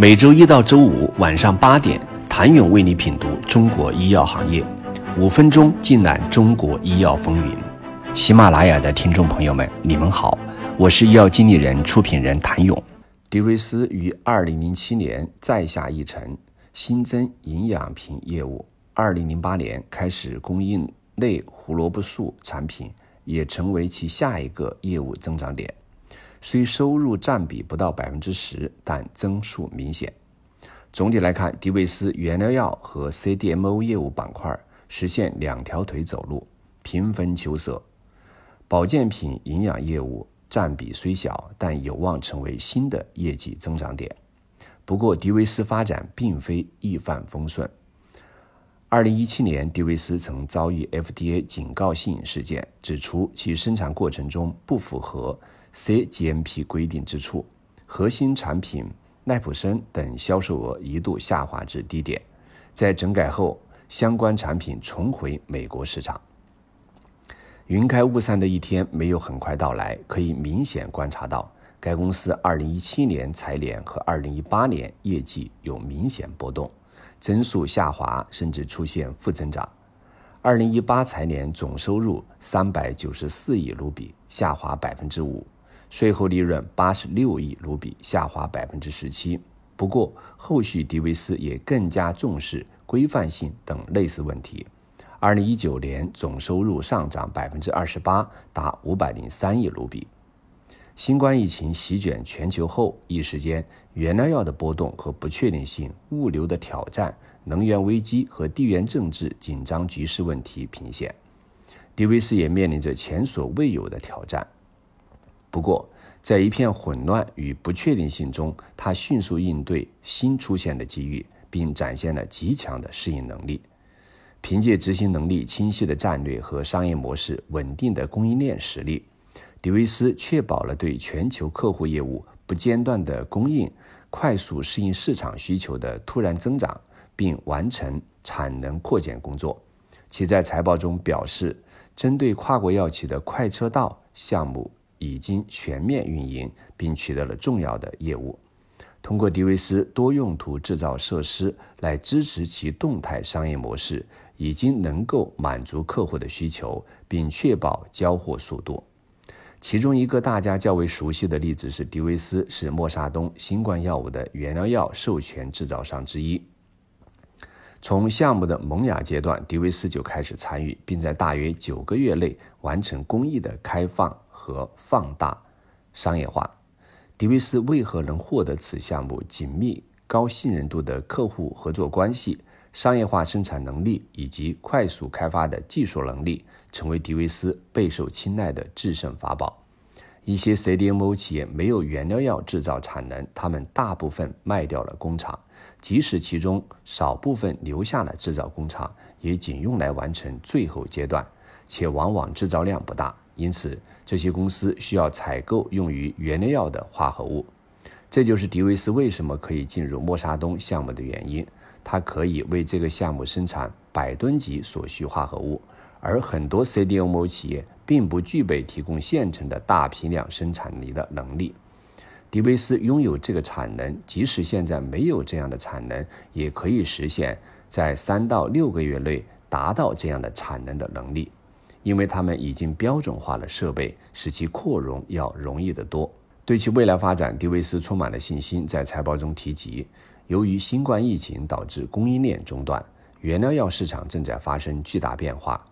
每周一到周五晚上八点，谭勇为你品读中国医药行业，五分钟尽览中国医药风云。喜马拉雅的听众朋友们，你们好，我是医药经理人、出品人谭勇。迪维斯于二零零七年再下一城，新增营养品业务。二零零八年开始供应类胡萝卜素产品，也成为其下一个业务增长点。虽收入占比不到百分之十，但增速明显。总体来看，迪维斯原料药和 CDMO 业务板块实现两条腿走路，平分秋色。保健品营养业务占比虽小，但有望成为新的业绩增长点。不过，迪维斯发展并非一帆风顺。二零一七年，迪维斯曾遭遇 FDA 警告性事件，指出其生产过程中不符合。CGMP 规定之处，核心产品奈普生等销售额一度下滑至低点。在整改后，相关产品重回美国市场。云开雾散的一天没有很快到来，可以明显观察到，该公司2017年财年和2018年业绩有明显波动，增速下滑，甚至出现负增长。2018财年总收入394亿卢比，下滑百分之五。税后利润八十六亿卢比，下滑百分之十七。不过，后续迪维斯也更加重视规范性等类似问题。二零一九年总收入上涨百分之二十八，达五百零三亿卢比。新冠疫情席卷全球后，一时间原料药的波动和不确定性、物流的挑战、能源危机和地缘政治紧张局势问题频现，迪维斯也面临着前所未有的挑战。不过，在一片混乱与不确定性中，他迅速应对新出现的机遇，并展现了极强的适应能力。凭借执行能力清晰的战略和商业模式、稳定的供应链实力，迪维斯确保了对全球客户业务不间断的供应，快速适应市场需求的突然增长，并完成产能扩建工作。其在财报中表示，针对跨国药企的快车道项目。已经全面运营，并取得了重要的业务。通过迪维斯多用途制造设施来支持其动态商业模式，已经能够满足客户的需求，并确保交货速度。其中一个大家较为熟悉的例子是，迪维斯是默沙东新冠药物的原料药授权制造商之一。从项目的萌芽阶段，迪维斯就开始参与，并在大约九个月内完成工艺的开放。和放大商业化，迪维斯为何能获得此项目紧密、高信任度的客户合作关系、商业化生产能力以及快速开发的技术能力，成为迪维斯备受青睐的制胜法宝？一些 CDMO 企业没有原料药制造产能，他们大部分卖掉了工厂，即使其中少部分留下了制造工厂，也仅用来完成最后阶段，且往往制造量不大。因此，这些公司需要采购用于原料药的化合物，这就是迪维斯为什么可以进入默沙东项目的原因。它可以为这个项目生产百吨级所需化合物，而很多 CDMO 企业并不具备提供现成的大批量生产力的能力。迪维斯拥有这个产能，即使现在没有这样的产能，也可以实现在三到六个月内达到这样的产能的能力。因为他们已经标准化了设备，使其扩容要容易得多。对其未来发展，迪维斯充满了信心。在财报中提及，由于新冠疫情导致供应链中断，原料药市场正在发生巨大变化。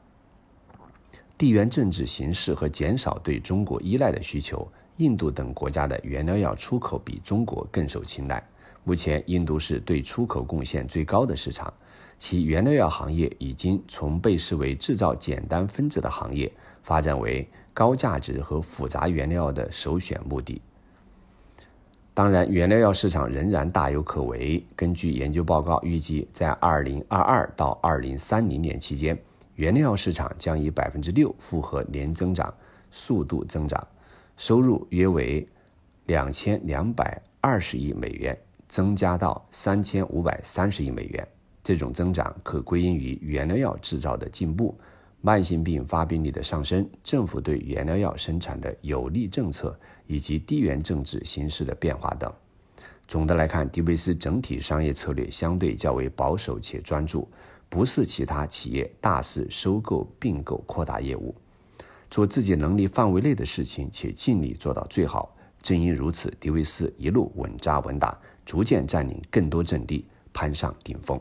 地缘政治形势和减少对中国依赖的需求，印度等国家的原料药出口比中国更受青睐。目前，印度是对出口贡献最高的市场。其原料药行业已经从被视为制造简单分子的行业，发展为高价值和复杂原料的首选目的。当然，原料药市场仍然大有可为。根据研究报告，预计在2022到2030年期间，原料药市场将以百分之六复合年增长速度增长，收入约为两千两百二十亿美元，增加到三千五百三十亿美元。这种增长可归因于原料药制造的进步、慢性病发病率的上升、政府对原料药生产的有利政策以及地缘政治形势的变化等。总的来看，迪维斯整体商业策略相对较为保守且专注，不是其他企业大肆收购、并购、扩大业务，做自己能力范围内的事情，且尽力做到最好。正因如此，迪维斯一路稳扎稳打，逐渐占领更多阵地，攀上顶峰。